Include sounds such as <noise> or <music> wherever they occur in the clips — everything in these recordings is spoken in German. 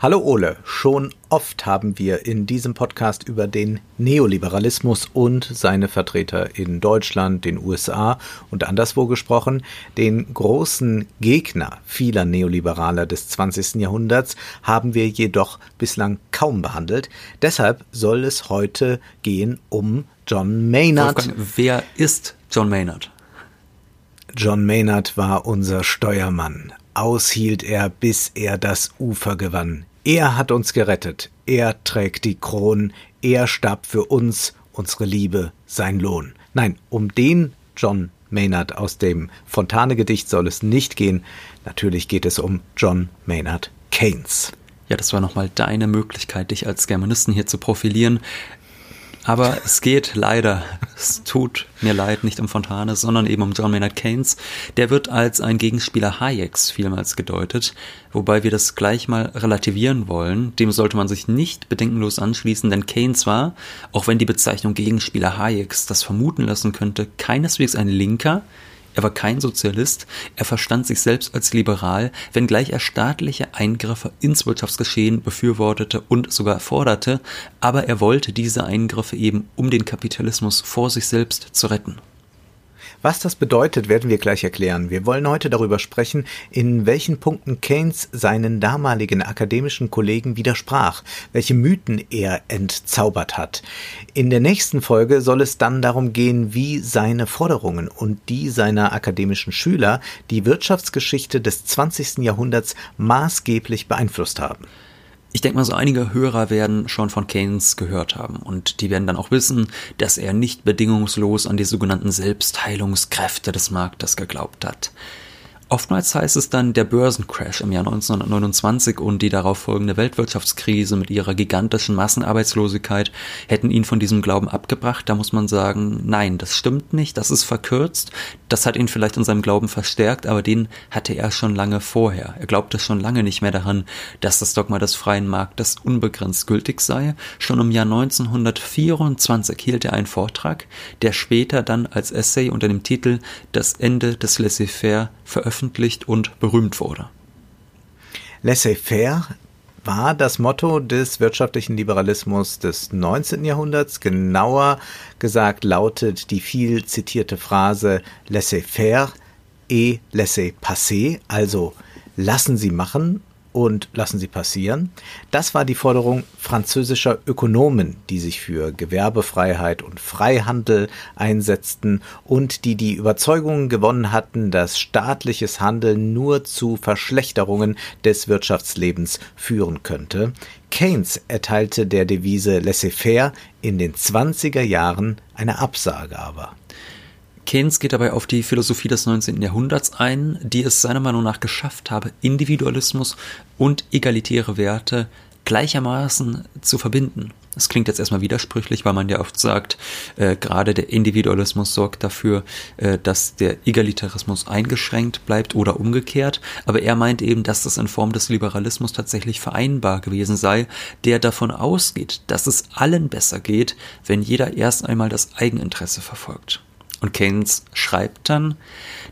Hallo Ole, schon oft haben wir in diesem Podcast über den Neoliberalismus und seine Vertreter in Deutschland, den USA und anderswo gesprochen. Den großen Gegner vieler Neoliberaler des 20. Jahrhunderts haben wir jedoch bislang kaum behandelt. Deshalb soll es heute gehen um John Maynard. Wolfgang, wer ist John Maynard? John Maynard war unser Steuermann. Aushielt er, bis er das Ufer gewann. Er hat uns gerettet, er trägt die Kronen, er starb für uns, unsere Liebe, sein Lohn. Nein, um den John Maynard aus dem Fontane-Gedicht soll es nicht gehen. Natürlich geht es um John Maynard Keynes. Ja, das war nochmal deine Möglichkeit, dich als Germanisten hier zu profilieren. Aber es geht leider, es tut mir leid, nicht um Fontane, sondern eben um John Maynard Keynes. Der wird als ein Gegenspieler Hayeks vielmals gedeutet, wobei wir das gleich mal relativieren wollen. Dem sollte man sich nicht bedenkenlos anschließen, denn Keynes war, auch wenn die Bezeichnung Gegenspieler Hayeks das vermuten lassen könnte, keineswegs ein Linker, er war kein Sozialist, er verstand sich selbst als liberal, wenngleich er staatliche Eingriffe ins Wirtschaftsgeschehen befürwortete und sogar forderte, aber er wollte diese Eingriffe eben, um den Kapitalismus vor sich selbst zu retten. Was das bedeutet, werden wir gleich erklären. Wir wollen heute darüber sprechen, in welchen Punkten Keynes seinen damaligen akademischen Kollegen widersprach, welche Mythen er entzaubert hat. In der nächsten Folge soll es dann darum gehen, wie seine Forderungen und die seiner akademischen Schüler die Wirtschaftsgeschichte des 20. Jahrhunderts maßgeblich beeinflusst haben. Ich denke mal, so einige Hörer werden schon von Keynes gehört haben und die werden dann auch wissen, dass er nicht bedingungslos an die sogenannten Selbstheilungskräfte des Marktes geglaubt hat. Oftmals heißt es dann, der Börsencrash im Jahr 1929 und die darauf folgende Weltwirtschaftskrise mit ihrer gigantischen Massenarbeitslosigkeit hätten ihn von diesem Glauben abgebracht. Da muss man sagen, nein, das stimmt nicht, das ist verkürzt. Das hat ihn vielleicht in seinem Glauben verstärkt, aber den hatte er schon lange vorher. Er glaubte schon lange nicht mehr daran, dass das Dogma des freien Marktes unbegrenzt gültig sei. Schon im Jahr 1924 hielt er einen Vortrag, der später dann als Essay unter dem Titel Das Ende des Laissez-faire veröffentlicht und berühmt wurde. Laissez-faire war das Motto des wirtschaftlichen Liberalismus des 19. Jahrhunderts. Genauer gesagt lautet die viel zitierte Phrase laissez-faire et laissez-passer, also lassen Sie machen und lassen Sie passieren. Das war die Forderung französischer Ökonomen, die sich für Gewerbefreiheit und Freihandel einsetzten und die die Überzeugung gewonnen hatten, dass staatliches Handeln nur zu Verschlechterungen des Wirtschaftslebens führen könnte. Keynes erteilte der Devise laissez-faire in den 20er Jahren eine Absage aber. Keynes geht dabei auf die Philosophie des 19. Jahrhunderts ein, die es seiner Meinung nach geschafft habe, Individualismus und egalitäre Werte gleichermaßen zu verbinden. Das klingt jetzt erstmal widersprüchlich, weil man ja oft sagt, äh, gerade der Individualismus sorgt dafür, äh, dass der Egalitarismus eingeschränkt bleibt oder umgekehrt. Aber er meint eben, dass das in Form des Liberalismus tatsächlich vereinbar gewesen sei, der davon ausgeht, dass es allen besser geht, wenn jeder erst einmal das Eigeninteresse verfolgt. Und Keynes schreibt dann,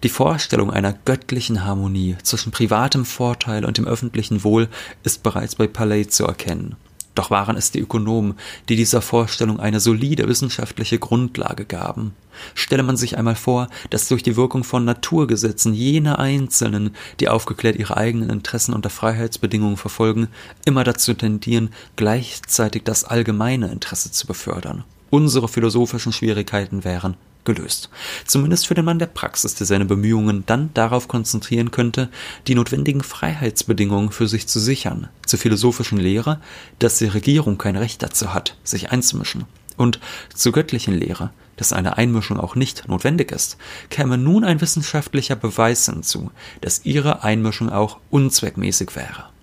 die Vorstellung einer göttlichen Harmonie zwischen privatem Vorteil und dem öffentlichen Wohl ist bereits bei Palais zu erkennen. Doch waren es die Ökonomen, die dieser Vorstellung eine solide wissenschaftliche Grundlage gaben. Stelle man sich einmal vor, dass durch die Wirkung von Naturgesetzen jene Einzelnen, die aufgeklärt ihre eigenen Interessen unter Freiheitsbedingungen verfolgen, immer dazu tendieren, gleichzeitig das allgemeine Interesse zu befördern. Unsere philosophischen Schwierigkeiten wären gelöst. Zumindest für den Mann der Praxis, der seine Bemühungen dann darauf konzentrieren könnte, die notwendigen Freiheitsbedingungen für sich zu sichern. Zur philosophischen Lehre, dass die Regierung kein Recht dazu hat, sich einzumischen. Und zur göttlichen Lehre, dass eine Einmischung auch nicht notwendig ist, käme nun ein wissenschaftlicher Beweis hinzu, dass ihre Einmischung auch unzweckmäßig wäre.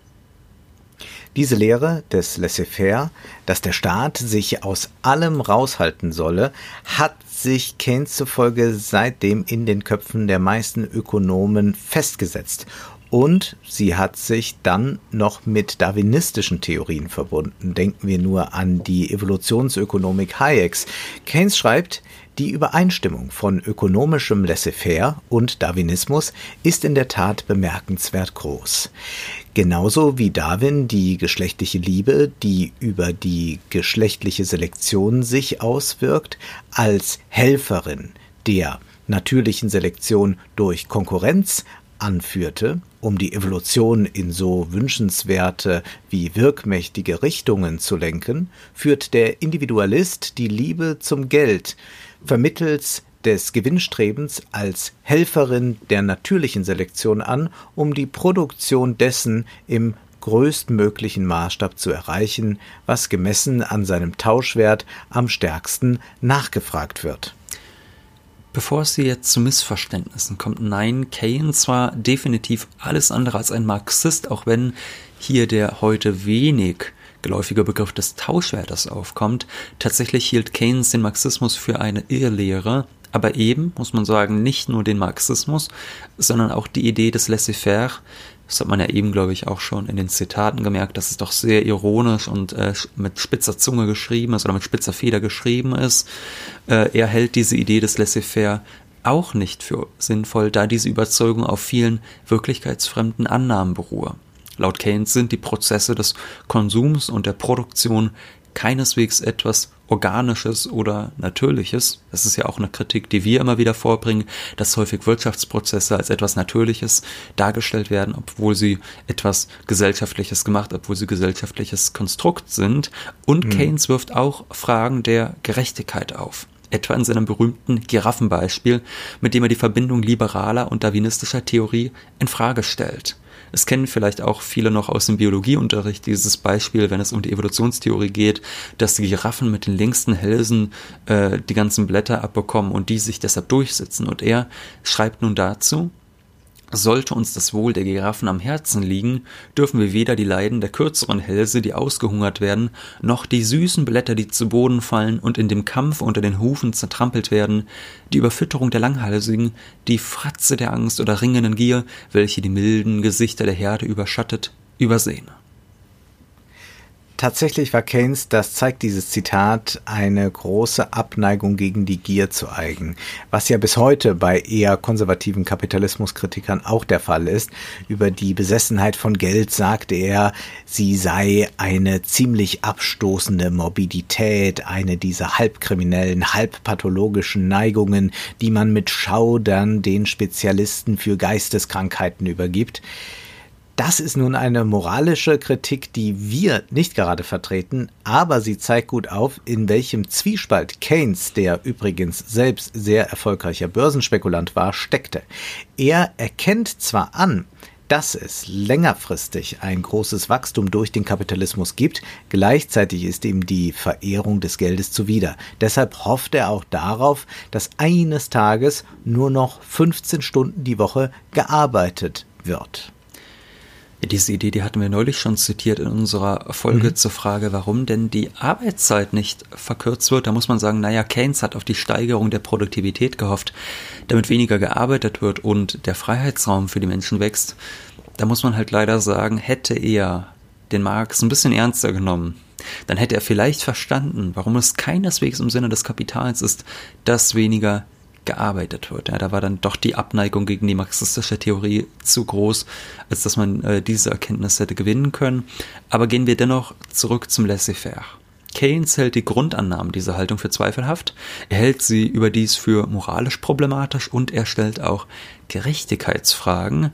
Diese Lehre des Laissez-faire, dass der Staat sich aus allem raushalten solle, hat sich Keynes zufolge seitdem in den Köpfen der meisten Ökonomen festgesetzt. Und sie hat sich dann noch mit darwinistischen Theorien verbunden. Denken wir nur an die Evolutionsökonomik Hayeks. Keynes schreibt, die Übereinstimmung von ökonomischem Laissez-faire und Darwinismus ist in der Tat bemerkenswert groß. Genauso wie Darwin die geschlechtliche Liebe, die über die geschlechtliche Selektion sich auswirkt, als Helferin der natürlichen Selektion durch Konkurrenz anführte, um die Evolution in so wünschenswerte wie wirkmächtige Richtungen zu lenken, führt der Individualist die Liebe zum Geld vermittels des Gewinnstrebens als Helferin der natürlichen Selektion an, um die Produktion dessen im größtmöglichen Maßstab zu erreichen, was gemessen an seinem Tauschwert am stärksten nachgefragt wird. Bevor es hier jetzt zu Missverständnissen kommt, nein, Keynes war definitiv alles andere als ein Marxist, auch wenn hier der heute wenig geläufige Begriff des Tauschwertes aufkommt. Tatsächlich hielt Keynes den Marxismus für eine Irrlehre, aber eben, muss man sagen, nicht nur den Marxismus, sondern auch die Idee des Laissez-faire. Das hat man ja eben, glaube ich, auch schon in den Zitaten gemerkt, dass es doch sehr ironisch und äh, mit spitzer Zunge geschrieben ist oder mit spitzer Feder geschrieben ist. Äh, er hält diese Idee des Laissez-faire auch nicht für sinnvoll, da diese Überzeugung auf vielen wirklichkeitsfremden Annahmen beruhe. Laut Keynes sind die Prozesse des Konsums und der Produktion keineswegs etwas Organisches oder Natürliches. Das ist ja auch eine Kritik, die wir immer wieder vorbringen, dass häufig Wirtschaftsprozesse als etwas Natürliches dargestellt werden, obwohl sie etwas Gesellschaftliches gemacht, obwohl sie gesellschaftliches Konstrukt sind. Und mhm. Keynes wirft auch Fragen der Gerechtigkeit auf etwa in seinem berühmten Giraffenbeispiel, mit dem er die Verbindung liberaler und darwinistischer Theorie in Frage stellt. Es kennen vielleicht auch viele noch aus dem Biologieunterricht dieses Beispiel, wenn es um die Evolutionstheorie geht, dass die Giraffen mit den längsten Hälsen äh, die ganzen Blätter abbekommen und die sich deshalb durchsetzen. Und er schreibt nun dazu, sollte uns das Wohl der Giraffen am Herzen liegen, dürfen wir weder die Leiden der kürzeren Hälse, die ausgehungert werden, noch die süßen Blätter, die zu Boden fallen und in dem Kampf unter den Hufen zertrampelt werden, die Überfütterung der Langhalsigen, die Fratze der Angst oder ringenden Gier, welche die milden Gesichter der Herde überschattet, übersehen. Tatsächlich war Keynes, das zeigt dieses Zitat, eine große Abneigung gegen die Gier zu eigen, was ja bis heute bei eher konservativen Kapitalismuskritikern auch der Fall ist. Über die Besessenheit von Geld sagte er, sie sei eine ziemlich abstoßende Morbidität, eine dieser halbkriminellen, halbpathologischen Neigungen, die man mit Schaudern den Spezialisten für Geisteskrankheiten übergibt. Das ist nun eine moralische Kritik, die wir nicht gerade vertreten, aber sie zeigt gut auf, in welchem Zwiespalt Keynes, der übrigens selbst sehr erfolgreicher Börsenspekulant war, steckte. Er erkennt zwar an, dass es längerfristig ein großes Wachstum durch den Kapitalismus gibt, gleichzeitig ist ihm die Verehrung des Geldes zuwider. Deshalb hofft er auch darauf, dass eines Tages nur noch 15 Stunden die Woche gearbeitet wird. Ja, diese Idee, die hatten wir neulich schon zitiert in unserer Folge mhm. zur Frage, warum denn die Arbeitszeit nicht verkürzt wird. Da muss man sagen, naja, Keynes hat auf die Steigerung der Produktivität gehofft, damit weniger gearbeitet wird und der Freiheitsraum für die Menschen wächst. Da muss man halt leider sagen, hätte er den Marx ein bisschen ernster genommen, dann hätte er vielleicht verstanden, warum es keineswegs im Sinne des Kapitals ist, dass weniger gearbeitet wird. Ja, da war dann doch die Abneigung gegen die marxistische Theorie zu groß, als dass man äh, diese Erkenntnis hätte gewinnen können. Aber gehen wir dennoch zurück zum Laissez-faire. Keynes hält die Grundannahmen dieser Haltung für zweifelhaft, er hält sie überdies für moralisch problematisch und er stellt auch Gerechtigkeitsfragen,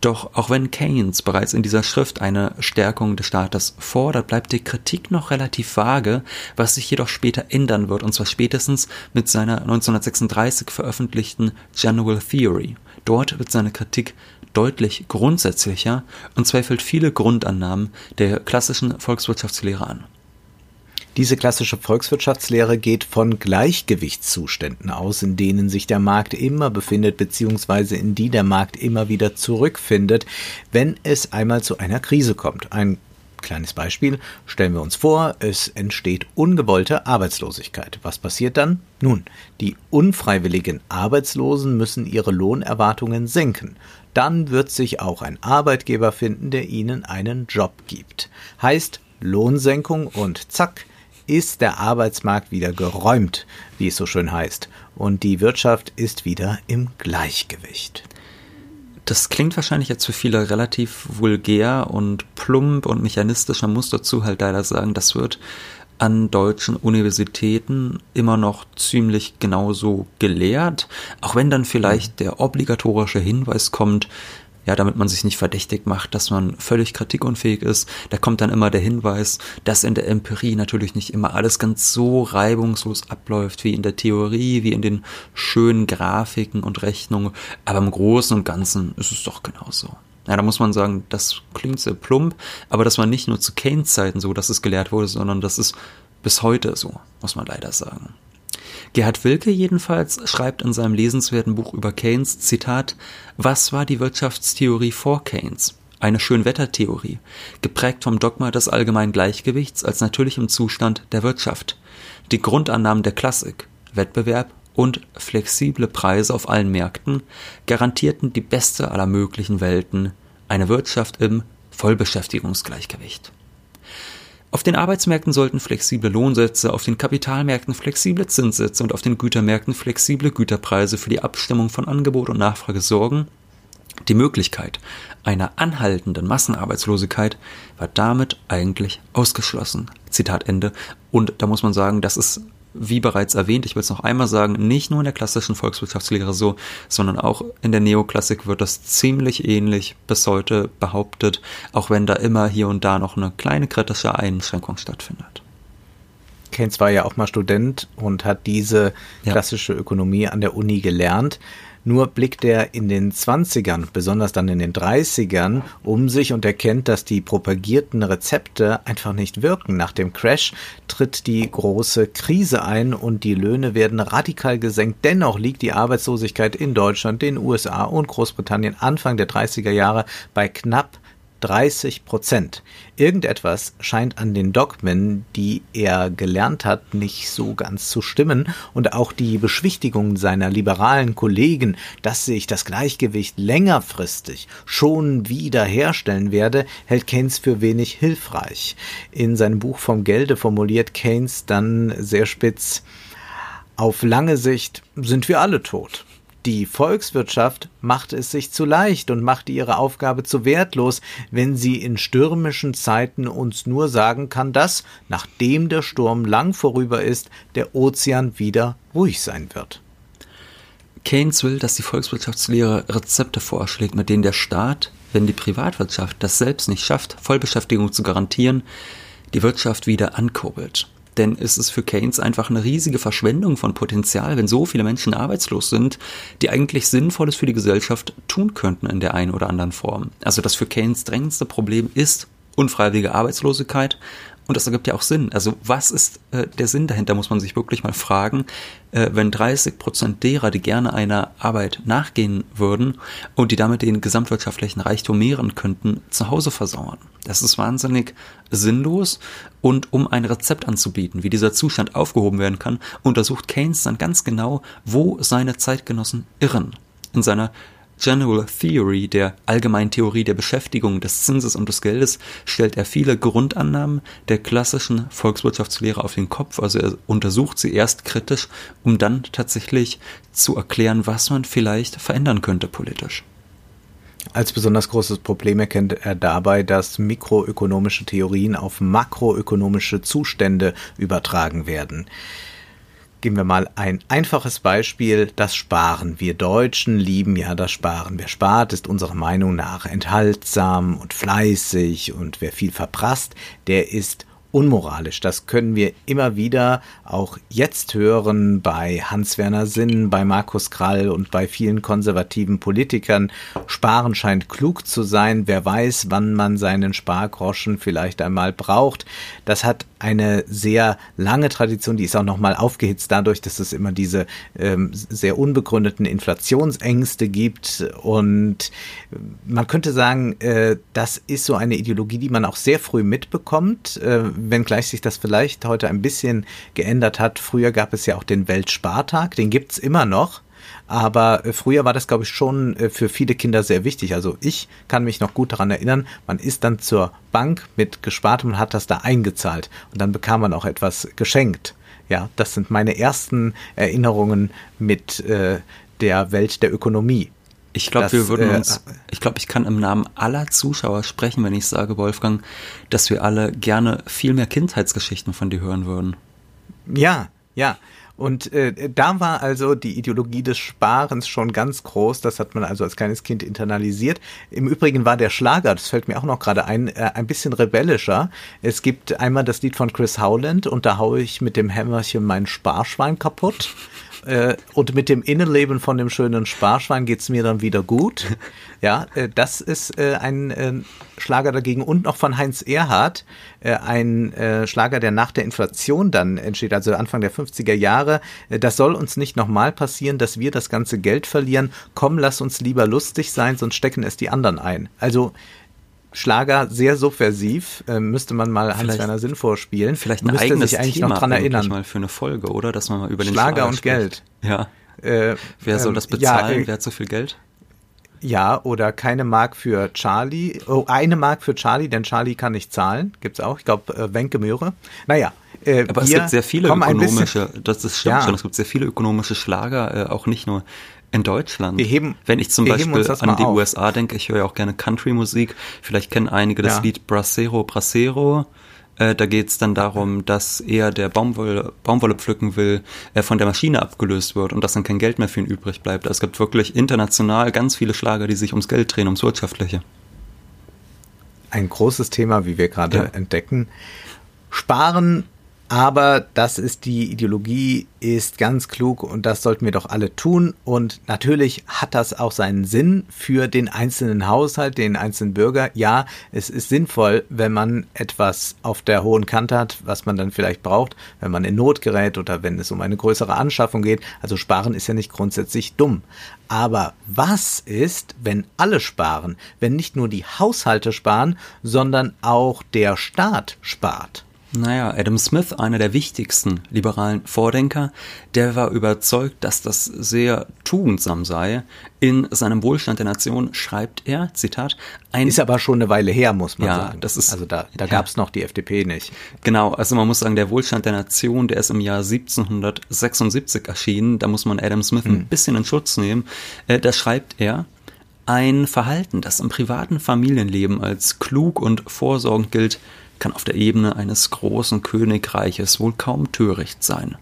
doch auch wenn Keynes bereits in dieser Schrift eine Stärkung des Staates fordert, bleibt die Kritik noch relativ vage, was sich jedoch später ändern wird, und zwar spätestens mit seiner 1936 veröffentlichten General Theory. Dort wird seine Kritik deutlich grundsätzlicher und zweifelt viele Grundannahmen der klassischen Volkswirtschaftslehre an. Diese klassische Volkswirtschaftslehre geht von Gleichgewichtszuständen aus, in denen sich der Markt immer befindet, beziehungsweise in die der Markt immer wieder zurückfindet, wenn es einmal zu einer Krise kommt. Ein Kleines Beispiel. Stellen wir uns vor, es entsteht ungewollte Arbeitslosigkeit. Was passiert dann? Nun, die unfreiwilligen Arbeitslosen müssen ihre Lohnerwartungen senken. Dann wird sich auch ein Arbeitgeber finden, der ihnen einen Job gibt. Heißt Lohnsenkung und zack, ist der Arbeitsmarkt wieder geräumt, wie es so schön heißt, und die Wirtschaft ist wieder im Gleichgewicht. Das klingt wahrscheinlich jetzt für viele relativ vulgär und plump und mechanistisch. Man muss dazu halt leider sagen, das wird an deutschen Universitäten immer noch ziemlich genauso gelehrt, auch wenn dann vielleicht der obligatorische Hinweis kommt, ja, damit man sich nicht verdächtig macht, dass man völlig kritikunfähig ist. Da kommt dann immer der Hinweis, dass in der Empirie natürlich nicht immer alles ganz so reibungslos abläuft wie in der Theorie, wie in den schönen Grafiken und Rechnungen. Aber im Großen und Ganzen ist es doch genauso. Ja, da muss man sagen, das klingt sehr plump, aber das war nicht nur zu Keynes Zeiten so, dass es gelehrt wurde, sondern das ist bis heute so, muss man leider sagen. Gerhard Wilke jedenfalls schreibt in seinem lesenswerten Buch über Keynes, Zitat, Was war die Wirtschaftstheorie vor Keynes? Eine Schönwettertheorie, geprägt vom Dogma des allgemeinen Gleichgewichts als natürlichem Zustand der Wirtschaft. Die Grundannahmen der Klassik, Wettbewerb und flexible Preise auf allen Märkten garantierten die beste aller möglichen Welten, eine Wirtschaft im Vollbeschäftigungsgleichgewicht. Auf den Arbeitsmärkten sollten flexible Lohnsätze, auf den Kapitalmärkten flexible Zinssätze und auf den Gütermärkten flexible Güterpreise für die Abstimmung von Angebot und Nachfrage sorgen. Die Möglichkeit einer anhaltenden Massenarbeitslosigkeit war damit eigentlich ausgeschlossen. Zitat Ende. Und da muss man sagen, das ist wie bereits erwähnt, ich will es noch einmal sagen, nicht nur in der klassischen Volkswirtschaftslehre so, sondern auch in der Neoklassik wird das ziemlich ähnlich bis heute behauptet, auch wenn da immer hier und da noch eine kleine kritische Einschränkung stattfindet. Keynes war ja auch mal Student und hat diese klassische Ökonomie an der Uni gelernt. Nur blickt er in den 20ern, besonders dann in den 30ern, um sich und erkennt, dass die propagierten Rezepte einfach nicht wirken. Nach dem Crash tritt die große Krise ein und die Löhne werden radikal gesenkt. Dennoch liegt die Arbeitslosigkeit in Deutschland, den USA und Großbritannien Anfang der 30er Jahre bei knapp 30 Prozent. Irgendetwas scheint an den Dogmen, die er gelernt hat, nicht so ganz zu stimmen und auch die Beschwichtigung seiner liberalen Kollegen, dass sich das Gleichgewicht längerfristig schon wieder herstellen werde, hält Keynes für wenig hilfreich. In seinem Buch vom Gelde formuliert Keynes dann sehr spitz, auf lange Sicht sind wir alle tot. Die Volkswirtschaft macht es sich zu leicht und macht ihre Aufgabe zu wertlos, wenn sie in stürmischen Zeiten uns nur sagen kann, dass, nachdem der Sturm lang vorüber ist, der Ozean wieder ruhig sein wird. Keynes will, dass die Volkswirtschaftslehre Rezepte vorschlägt, mit denen der Staat, wenn die Privatwirtschaft das selbst nicht schafft, Vollbeschäftigung zu garantieren, die Wirtschaft wieder ankurbelt. Denn es ist für Keynes einfach eine riesige Verschwendung von Potenzial, wenn so viele Menschen arbeitslos sind, die eigentlich Sinnvolles für die Gesellschaft tun könnten in der einen oder anderen Form. Also das für Keynes drängendste Problem ist unfreiwillige Arbeitslosigkeit und das ergibt ja auch Sinn. Also was ist äh, der Sinn dahinter, muss man sich wirklich mal fragen, äh, wenn 30 Prozent derer, die gerne einer Arbeit nachgehen würden und die damit den gesamtwirtschaftlichen Reichtum mehren könnten, zu Hause versauern. Das ist wahnsinnig sinnlos. Und um ein Rezept anzubieten, wie dieser Zustand aufgehoben werden kann, untersucht Keynes dann ganz genau, wo seine Zeitgenossen irren. In seiner General Theory, der allgemeinen Theorie der Beschäftigung, des Zinses und des Geldes, stellt er viele Grundannahmen der klassischen Volkswirtschaftslehre auf den Kopf. Also er untersucht sie erst kritisch, um dann tatsächlich zu erklären, was man vielleicht verändern könnte politisch. Als besonders großes Problem erkennt er dabei, dass mikroökonomische Theorien auf makroökonomische Zustände übertragen werden. Geben wir mal ein einfaches Beispiel, das Sparen. Wir Deutschen lieben ja das Sparen. Wer spart, ist unserer Meinung nach enthaltsam und fleißig und wer viel verprasst, der ist unmoralisch. Das können wir immer wieder auch jetzt hören bei Hans-Werner Sinn, bei Markus Krall und bei vielen konservativen Politikern. Sparen scheint klug zu sein. Wer weiß, wann man seinen Spargroschen vielleicht einmal braucht. Das hat eine sehr lange Tradition, die ist auch nochmal aufgehitzt dadurch, dass es immer diese ähm, sehr unbegründeten Inflationsängste gibt. Und man könnte sagen, äh, das ist so eine Ideologie, die man auch sehr früh mitbekommt, äh, wenngleich sich das vielleicht heute ein bisschen geändert hat. Früher gab es ja auch den Weltspartag, den gibt's immer noch. Aber äh, früher war das, glaube ich, schon äh, für viele Kinder sehr wichtig. Also ich kann mich noch gut daran erinnern, man ist dann zur Bank mit Gespartem und hat das da eingezahlt. Und dann bekam man auch etwas geschenkt. Ja, das sind meine ersten Erinnerungen mit äh, der Welt der Ökonomie. Ich glaube, wir würden uns, ich glaube, ich kann im Namen aller Zuschauer sprechen, wenn ich sage, Wolfgang, dass wir alle gerne viel mehr Kindheitsgeschichten von dir hören würden. Ja, ja. Und äh, da war also die Ideologie des Sparens schon ganz groß. Das hat man also als kleines Kind internalisiert. Im Übrigen war der Schlager, das fällt mir auch noch gerade ein, äh, ein bisschen rebellischer. Es gibt einmal das Lied von Chris Howland und da haue ich mit dem Hämmerchen mein Sparschwein kaputt. Äh, und mit dem Innenleben von dem schönen Sparschwein geht's mir dann wieder gut. <laughs> Ja, äh, das ist äh, ein äh, Schlager dagegen und noch von Heinz Erhardt, äh, ein äh, Schlager, der nach der Inflation dann entsteht, also Anfang der 50er Jahre. Das soll uns nicht nochmal passieren, dass wir das ganze Geld verlieren. Komm, lass uns lieber lustig sein, sonst stecken es die anderen ein. Also Schlager sehr subversiv, äh, müsste man mal Hans-Werner Sinn vorspielen. Vielleicht ein müsste eigenes sich eigentlich Thema noch dran erinnern. mal für eine Folge, oder? Dass man mal über den Schlager, Schlager und spricht. Geld. Ja. Äh, Wer soll ähm, das bezahlen? Ja, äh, Wer hat so viel Geld? ja, oder keine Mark für Charlie. Oh, eine Mark für Charlie, denn Charlie kann nicht zahlen. Gibt's auch. Ich glaube, äh, Wenke Möhre. Naja. Äh, Aber es gibt sehr viele ökonomische, das ist stimmt Ja. schon, es gibt sehr viele ökonomische Schlager, äh, auch nicht nur in Deutschland. Wir heben- Wenn ich zum Beispiel an die auf. USA denke, ich höre ja auch gerne Country-Musik. Vielleicht kennen einige das Ja. Lied Bracero Bracero. Äh, da geht es dann darum, dass er, der Baumwolle, Baumwolle pflücken will, äh, von der Maschine abgelöst wird und dass dann kein Geld mehr für ihn übrig bleibt. Also es gibt wirklich international ganz viele Schlager, die sich ums Geld drehen, ums Wirtschaftliche. ein großes Thema, wie wir gerade Ja. entdecken. Sparen, aber das ist die Ideologie, ist ganz klug und das sollten wir doch alle tun. Und natürlich hat das auch seinen Sinn für den einzelnen Haushalt, den einzelnen Bürger. Ja, es ist sinnvoll, wenn man etwas auf der hohen Kante hat, was man dann vielleicht braucht, wenn man in Not gerät oder wenn es um eine größere Anschaffung geht. Also sparen ist ja nicht grundsätzlich dumm. Aber was ist, wenn alle sparen? Wenn nicht nur die Haushalte sparen, sondern auch der Staat spart? Naja, Adam Smith, einer der wichtigsten liberalen Vordenker, der war überzeugt, dass das sehr tugendsam sei. In seinem Wohlstand der Nation schreibt er, Zitat, ein Ist aber schon eine Weile her, muss man Ja, sagen. das ist- also da, da ja. gab's noch die FDP nicht. Genau, also man muss sagen, der Wohlstand der Nation, der ist im Jahr 1776 erschienen. Da muss man Adam Smith ein bisschen in Schutz nehmen. Äh, da schreibt er, ein Verhalten, das im privaten Familienleben als klug und vorsorgend gilt, kann auf der Ebene eines großen Königreiches wohl kaum töricht sein.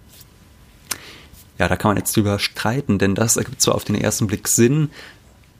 Ja, da kann man jetzt drüber streiten, denn das ergibt zwar auf den ersten Blick Sinn,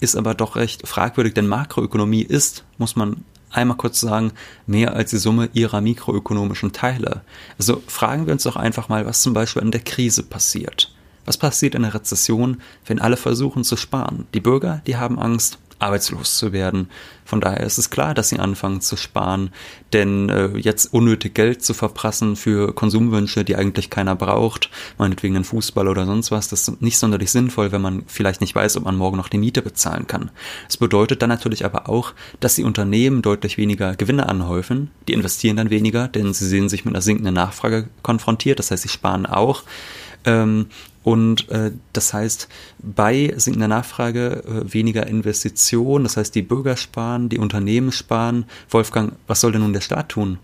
ist aber doch recht fragwürdig, denn Makroökonomie ist, muss man einmal kurz sagen, mehr als die Summe ihrer mikroökonomischen Teile. Also fragen wir uns doch einfach mal, was zum Beispiel in der Krise passiert. Was passiert in der Rezession, wenn alle versuchen zu sparen? Die Bürger, die haben Angst, arbeitslos zu werden. Von daher ist es klar, dass sie anfangen zu sparen, denn äh, jetzt unnötig Geld zu verprassen für Konsumwünsche, die eigentlich keiner braucht, meinetwegen einen Fußball oder sonst was, das ist nicht sonderlich sinnvoll, wenn man vielleicht nicht weiß, ob man morgen noch die Miete bezahlen kann. Es bedeutet dann natürlich aber auch, dass die Unternehmen deutlich weniger Gewinne anhäufen, die investieren dann weniger, denn sie sehen sich mit einer sinkenden Nachfrage konfrontiert, das heißt, sie sparen auch. Ähm, und äh, das heißt, bei sinkender Nachfrage äh, weniger Investition, das heißt, die Bürger sparen, die Unternehmen sparen. Wolfgang, was soll denn nun der Staat tun?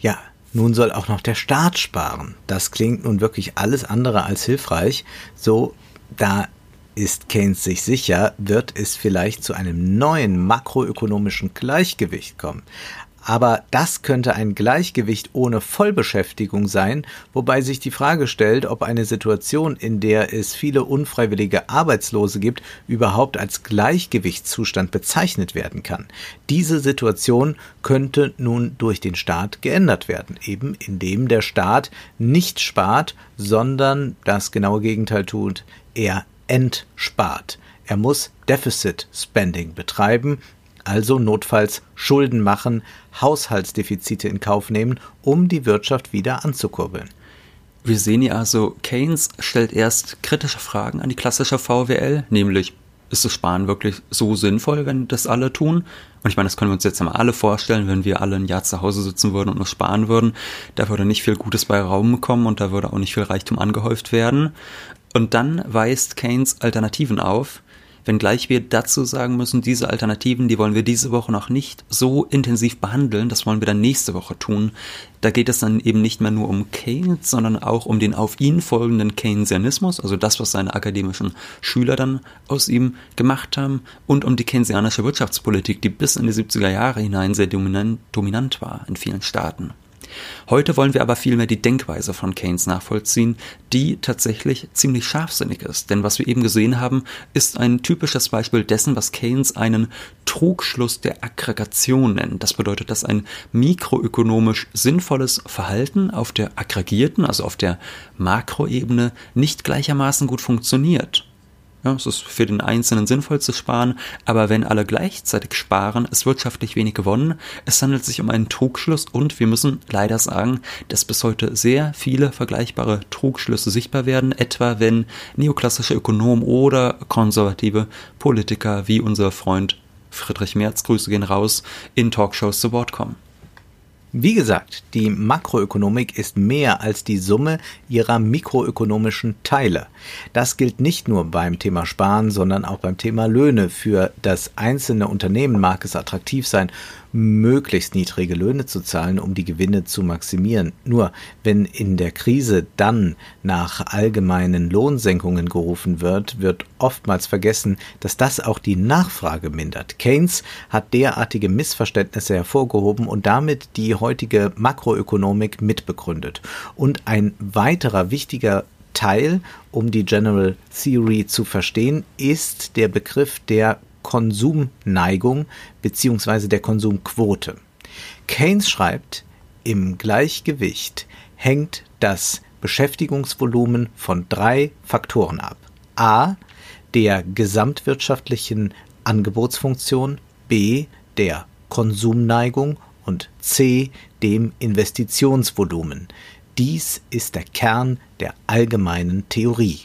Ja, nun soll auch noch der Staat sparen. Das klingt nun wirklich alles andere als hilfreich. So, da ist Keynes sich sicher, wird es vielleicht zu einem neuen makroökonomischen Gleichgewicht kommen. Aber das könnte ein Gleichgewicht ohne Vollbeschäftigung sein, wobei sich die Frage stellt, ob eine Situation, in der es viele unfreiwillige Arbeitslose gibt, überhaupt als Gleichgewichtszustand bezeichnet werden kann. Diese Situation könnte nun durch den Staat geändert werden, eben indem der Staat nicht spart, sondern das genaue Gegenteil tut, er entspart. Er muss Deficit Spending betreiben, also notfalls Schulden machen, Haushaltsdefizite in Kauf nehmen, um die Wirtschaft wieder anzukurbeln. Wir sehen hier also, Keynes stellt erst kritische Fragen an die klassische VWL, nämlich ist das Sparen wirklich so sinnvoll, wenn das alle tun? Und ich meine, das können wir uns jetzt mal alle vorstellen, wenn wir alle ein Jahr zu Hause sitzen würden und nur sparen würden. Da würde nicht viel Gutes bei Raum kommen und da würde auch nicht viel Reichtum angehäuft werden. Und dann weist Keynes Alternativen auf, wenngleich wir dazu sagen müssen, diese Alternativen, die wollen wir diese Woche noch nicht so intensiv behandeln, das wollen wir dann nächste Woche tun. Da geht es dann eben nicht mehr nur um Keynes, sondern auch um den auf ihn folgenden Keynesianismus, also das, was seine akademischen Schüler dann aus ihm gemacht haben, und um die keynesianische Wirtschaftspolitik, die bis in die 70er Jahre hinein sehr dominant, dominant war in vielen Staaten. Heute wollen wir aber vielmehr die Denkweise von Keynes nachvollziehen, die tatsächlich ziemlich scharfsinnig ist. Denn was wir eben gesehen haben, ist ein typisches Beispiel dessen, was Keynes einen Trugschluss der Aggregation nennt. Das bedeutet, dass ein mikroökonomisch sinnvolles Verhalten auf der aggregierten, also auf der Makroebene, nicht gleichermaßen gut funktioniert. Ja, es ist für den Einzelnen sinnvoll zu sparen, aber wenn alle gleichzeitig sparen, ist wirtschaftlich wenig gewonnen. Es handelt sich um einen Trugschluss und wir müssen leider sagen, dass bis heute sehr viele vergleichbare Trugschlüsse sichtbar werden, etwa wenn neoklassische Ökonomen oder konservative Politiker wie unser Freund Friedrich Merz, Grüße gehen raus, in Talkshows zu Wort kommen. Wie gesagt, die Makroökonomik ist mehr als die Summe ihrer mikroökonomischen Teile. Das gilt nicht nur beim Thema Sparen, sondern auch beim Thema Löhne. Für das einzelne Unternehmen mag es attraktiv sein, möglichst niedrige Löhne zu zahlen, um die Gewinne zu maximieren. Nur wenn in der Krise dann nach allgemeinen Lohnsenkungen gerufen wird, wird oftmals vergessen, dass das auch die Nachfrage mindert. Keynes hat derartige Missverständnisse hervorgehoben und damit die heutige Makroökonomik mitbegründet. Und ein weiterer wichtiger Teil, um die General Theory zu verstehen, ist der Begriff der Konsumneigung bzw. der Konsumquote. Keynes schreibt, im Gleichgewicht hängt das Beschäftigungsvolumen von drei Faktoren ab. A. der gesamtwirtschaftlichen Angebotsfunktion, B. der Konsumneigung und C. dem Investitionsvolumen. Dies ist der Kern der allgemeinen Theorie.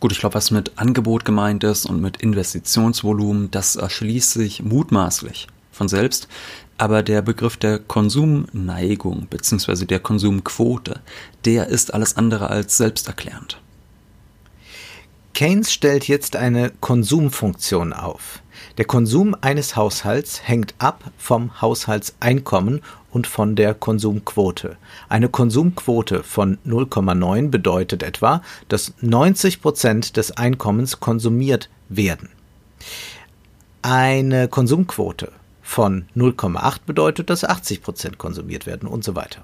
Gut, ich glaube, was mit Angebot gemeint ist und mit Investitionsvolumen, das erschließt sich mutmaßlich von selbst. Aber der Begriff der Konsumneigung bzw. der Konsumquote, der ist alles andere als selbsterklärend. Keynes stellt jetzt eine Konsumfunktion auf. Der Konsum eines Haushalts hängt ab vom Haushaltseinkommen und von der Konsumquote. Eine Konsumquote von 0,9 bedeutet etwa, dass 90 Prozent des Einkommens konsumiert werden. Eine Konsumquote von 0,8 bedeutet, dass 80 Prozent konsumiert werden und so weiter.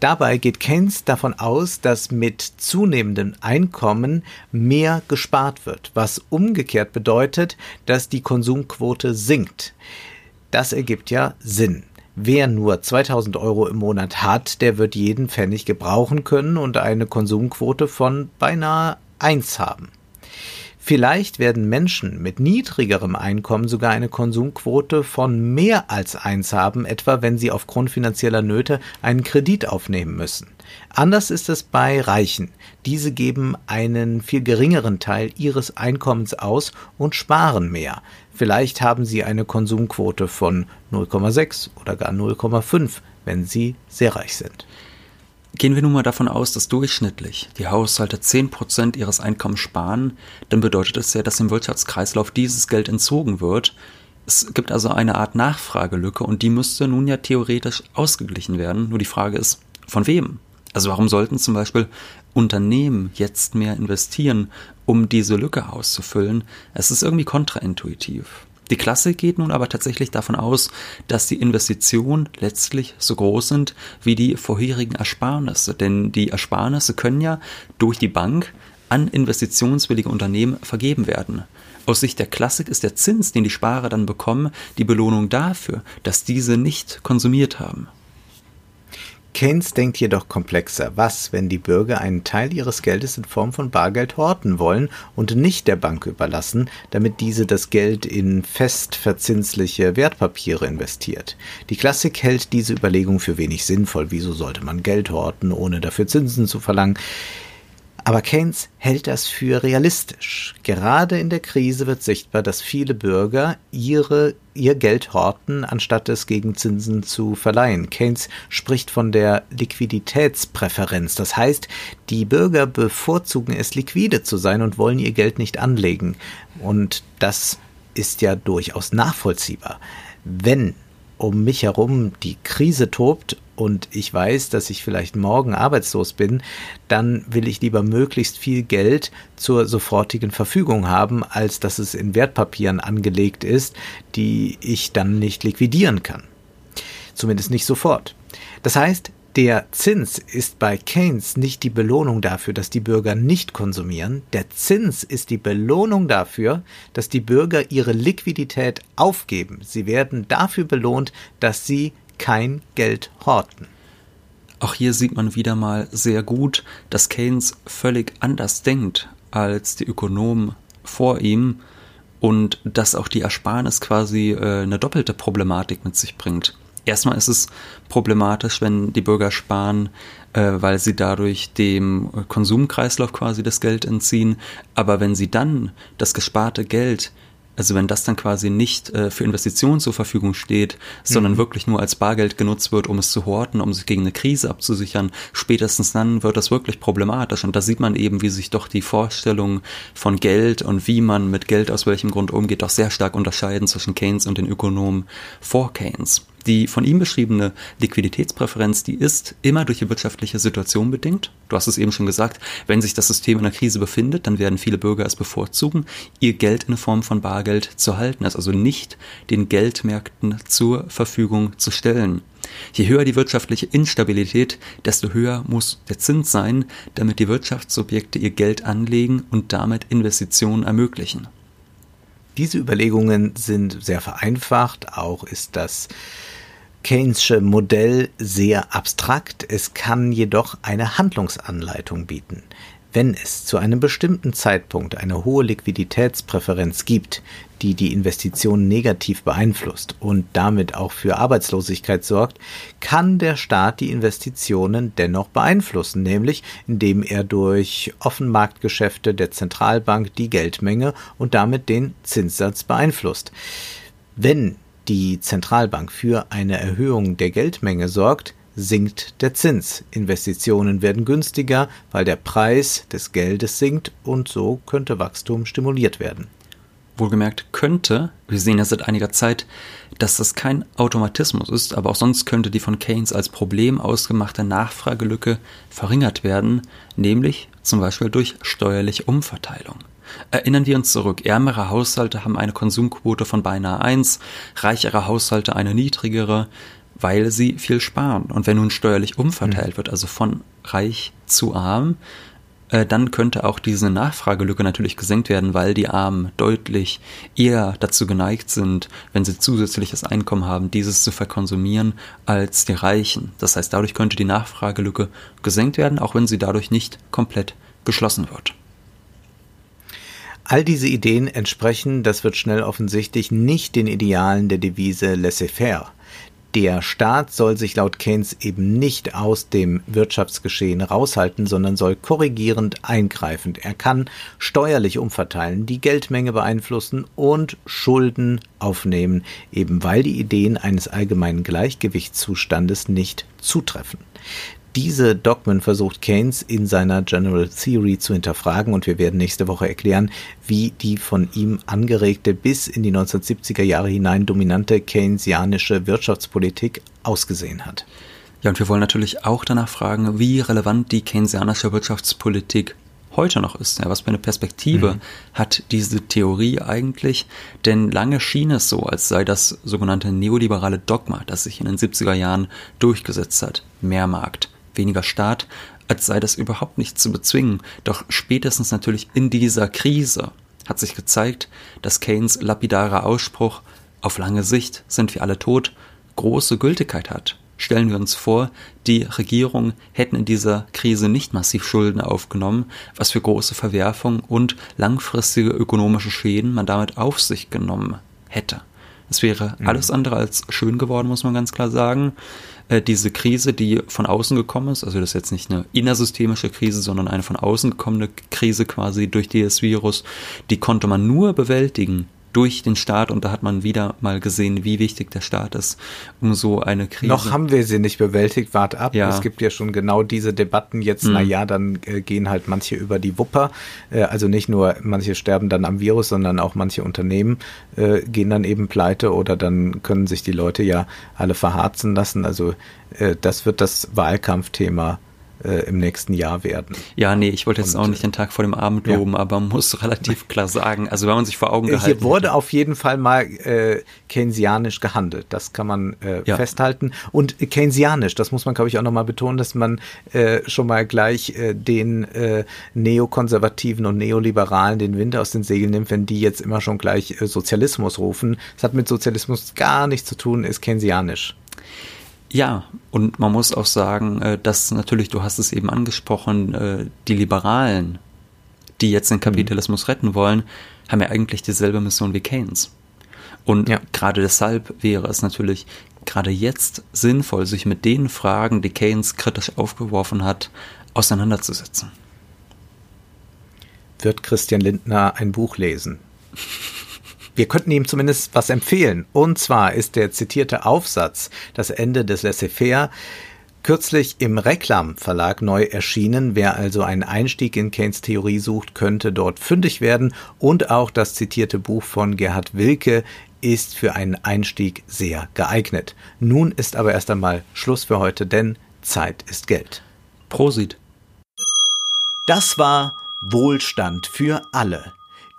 Dabei geht Keynes davon aus, dass mit zunehmendem Einkommen mehr gespart wird, was umgekehrt bedeutet, dass die Konsumquote sinkt. Das ergibt ja Sinn. Wer nur 2000 Euro im Monat hat, der wird jeden Pfennig gebrauchen können und eine Konsumquote von beinahe 1 haben. Vielleicht werden Menschen mit niedrigerem Einkommen sogar eine Konsumquote von mehr als 1 haben, etwa wenn sie aufgrund finanzieller Nöte einen Kredit aufnehmen müssen. Anders ist es bei Reichen. Diese geben einen viel geringeren Teil ihres Einkommens aus und sparen mehr. Vielleicht haben sie eine Konsumquote von 0,6 oder gar 0,5, wenn sie sehr reich sind. Gehen wir nun mal davon aus, dass durchschnittlich die Haushalte 10% ihres Einkommens sparen, dann bedeutet es ja, dass im Wirtschaftskreislauf dieses Geld entzogen wird. Es gibt also eine Art Nachfragelücke und die müsste nun ja theoretisch ausgeglichen werden. Nur die Frage ist, von wem? Also warum sollten zum Beispiel Unternehmen jetzt mehr investieren, um diese Lücke auszufüllen? Es ist irgendwie kontraintuitiv. Die Klassik geht nun aber tatsächlich davon aus, dass die Investitionen letztlich so groß sind wie die vorherigen Ersparnisse. Denn die Ersparnisse können ja durch die Bank an investitionswillige Unternehmen vergeben werden. Aus Sicht der Klassik ist der Zins, den die Sparer dann bekommen, die Belohnung dafür, dass diese nicht konsumiert haben. Keynes denkt jedoch komplexer. Was, wenn die Bürger einen Teil ihres Geldes in Form von Bargeld horten wollen und nicht der Bank überlassen, damit diese das Geld in fest verzinsliche Wertpapiere investiert? Die Klassik hält diese Überlegung für wenig sinnvoll. Wieso sollte man Geld horten, ohne dafür Zinsen zu verlangen? Aber Keynes hält das für realistisch. Gerade in der Krise wird sichtbar, dass viele Bürger ihre, ihr Geld horten, anstatt es gegen Zinsen zu verleihen. Keynes spricht von der Liquiditätspräferenz. Das heißt, die Bürger bevorzugen es, liquide zu sein und wollen ihr Geld nicht anlegen. Und das ist ja durchaus nachvollziehbar. Wenn um mich herum die Krise tobt und ich weiß, dass ich vielleicht morgen arbeitslos bin, dann will ich lieber möglichst viel Geld zur sofortigen Verfügung haben, als dass es in Wertpapieren angelegt ist, die ich dann nicht liquidieren kann. Zumindest nicht sofort. Das heißt, der Zins ist bei Keynes nicht die Belohnung dafür, dass die Bürger nicht konsumieren. Der Zins ist die Belohnung dafür, dass die Bürger ihre Liquidität aufgeben. Sie werden dafür belohnt, dass sie kein Geld horten. Auch hier sieht man wieder mal sehr gut, dass Keynes völlig anders denkt als die Ökonomen vor ihm und dass auch die Ersparnis quasi äh, eine doppelte Problematik mit sich bringt. Erstmal ist es problematisch, wenn die Bürger sparen, äh, weil sie dadurch dem Konsumkreislauf quasi das Geld entziehen. Aber wenn sie dann das gesparte Geld also wenn das dann quasi nicht äh, für Investitionen zur Verfügung steht, sondern mhm. wirklich nur als Bargeld genutzt wird, um es zu horten, um sich gegen eine Krise abzusichern, spätestens dann wird das wirklich problematisch. Und da sieht man eben, wie sich doch die Vorstellungen von Geld und wie man mit Geld aus welchem Grund umgeht, doch sehr stark unterscheiden zwischen Keynes und den Ökonomen vor Keynes. Die von ihm beschriebene Liquiditätspräferenz, die ist immer durch die wirtschaftliche Situation bedingt. Du hast es eben schon gesagt, wenn sich das System in einer Krise befindet, dann werden viele Bürger es bevorzugen, ihr Geld in Form von Bargeld zu halten, es also nicht den Geldmärkten zur Verfügung zu stellen. Je höher die wirtschaftliche Instabilität, desto höher muss der Zins sein, damit die Wirtschaftsobjekte ihr Geld anlegen und damit Investitionen ermöglichen. Diese Überlegungen sind sehr vereinfacht, auch ist das Keynesche Modell sehr abstrakt, es kann jedoch eine Handlungsanleitung bieten. Wenn es zu einem bestimmten Zeitpunkt eine hohe Liquiditätspräferenz gibt, die die Investitionen negativ beeinflusst und damit auch für Arbeitslosigkeit sorgt, kann der Staat die Investitionen dennoch beeinflussen, nämlich indem er durch Offenmarktgeschäfte der Zentralbank die Geldmenge und damit den Zinssatz beeinflusst. Wenn die Zentralbank für eine Erhöhung der Geldmenge sorgt, sinkt der Zins. Investitionen werden günstiger, weil der Preis des Geldes sinkt und so könnte Wachstum stimuliert werden. Wohlgemerkt könnte, wir sehen ja seit einiger Zeit, dass das kein Automatismus ist, aber auch sonst könnte die von Keynes als Problem ausgemachte Nachfragelücke verringert werden, nämlich zum Beispiel durch steuerliche Umverteilung. Erinnern wir uns zurück, ärmere Haushalte haben eine Konsumquote von beinahe 1, reichere Haushalte eine niedrigere, weil sie viel sparen. Und wenn nun steuerlich umverteilt mhm. wird, also von reich zu arm, äh, dann könnte auch diese Nachfragelücke natürlich gesenkt werden, weil die Armen deutlich eher dazu geneigt sind, wenn sie zusätzliches Einkommen haben, dieses zu verkonsumieren, als die Reichen. Das heißt, dadurch könnte die Nachfragelücke gesenkt werden, auch wenn sie dadurch nicht komplett geschlossen wird. All diese Ideen entsprechen, das wird schnell offensichtlich, nicht den Idealen der Devise laissez-faire. Der Staat soll sich laut Keynes eben nicht aus dem Wirtschaftsgeschehen raushalten, sondern soll korrigierend eingreifen. Er kann steuerlich umverteilen, die Geldmenge beeinflussen und Schulden aufnehmen, eben weil die Ideen eines allgemeinen Gleichgewichtszustandes nicht zutreffen. Diese Dogmen versucht Keynes in seiner General Theory zu hinterfragen und wir werden nächste Woche erklären, wie die von ihm angeregte bis in die 1970er Jahre hinein dominante keynesianische Wirtschaftspolitik ausgesehen hat. Ja, und wir wollen natürlich auch danach fragen, wie relevant die keynesianische Wirtschaftspolitik heute noch ist. Ja, was für eine Perspektive mhm. hat diese Theorie eigentlich? Denn lange schien es so, als sei das sogenannte neoliberale Dogma, das sich in den 70er Jahren durchgesetzt hat, mehr Markt, weniger Staat, als sei das überhaupt nicht zu bezwingen. Doch spätestens natürlich in dieser Krise hat sich gezeigt, dass Keynes lapidarer Ausspruch auf lange Sicht sind wir alle tot große Gültigkeit hat. Stellen wir uns vor, die Regierung hätten in dieser Krise nicht massiv Schulden aufgenommen, was für große Verwerfungen und langfristige ökonomische Schäden man damit auf sich genommen hätte. Es wäre mhm. alles andere als schön geworden, muss man ganz klar sagen. Äh, diese Krise, die von außen gekommen ist, also das ist jetzt nicht eine innersystemische Krise, sondern eine von außen gekommene Krise quasi durch dieses Virus, die konnte man nur bewältigen, durch den Staat und da hat man wieder mal gesehen, wie wichtig der Staat ist, um so eine Krise. Noch haben wir sie nicht bewältigt, wart ab. Ja. Es gibt ja schon genau diese Debatten jetzt, mhm. na ja, dann äh, gehen halt manche über die Wupper, äh, also nicht nur manche sterben dann am Virus, sondern auch manche Unternehmen äh, gehen dann eben pleite oder dann können sich die Leute ja alle verharzen lassen. Also äh, das wird das Wahlkampfthema äh, im nächsten Jahr werden. Ja, nee, ich wollte jetzt und, auch nicht den Tag vor dem Abend loben, ja. aber man muss <laughs> relativ klar sagen, also wenn man sich vor Augen gehalten Hier wurde hätte. auf jeden Fall mal äh, keynesianisch gehandelt, das kann man äh, ja. festhalten. Und keynesianisch, das muss man, glaube ich, auch nochmal betonen, dass man äh, schon mal gleich äh, den äh, Neokonservativen und Neoliberalen den Wind aus den Segeln nimmt, wenn die jetzt immer schon gleich äh, Sozialismus rufen. Das hat mit Sozialismus gar nichts zu tun, ist keynesianisch. Ja, und man muss auch sagen, äh, dass natürlich, du hast es eben angesprochen, äh, die Liberalen, die jetzt den. Kapitalismus retten wollen, haben ja eigentlich dieselbe Mission wie Keynes. Und ja. gerade deshalb wäre es natürlich gerade jetzt sinnvoll, sich mit den Fragen, die Keynes kritisch aufgeworfen hat, auseinanderzusetzen. Wird Christian Lindner ein Buch lesen? Wir könnten ihm zumindest was empfehlen. Und zwar ist der zitierte Aufsatz Das Ende des Laissez-faire kürzlich im Reklam Verlag neu erschienen. Wer also einen Einstieg in Keynes Theorie sucht, könnte dort fündig werden. Und auch das zitierte Buch von Gerhard Wilke ist für einen Einstieg sehr geeignet. Nun ist aber erst einmal Schluss für heute, denn Zeit ist Geld. Prosit. Das war Wohlstand für alle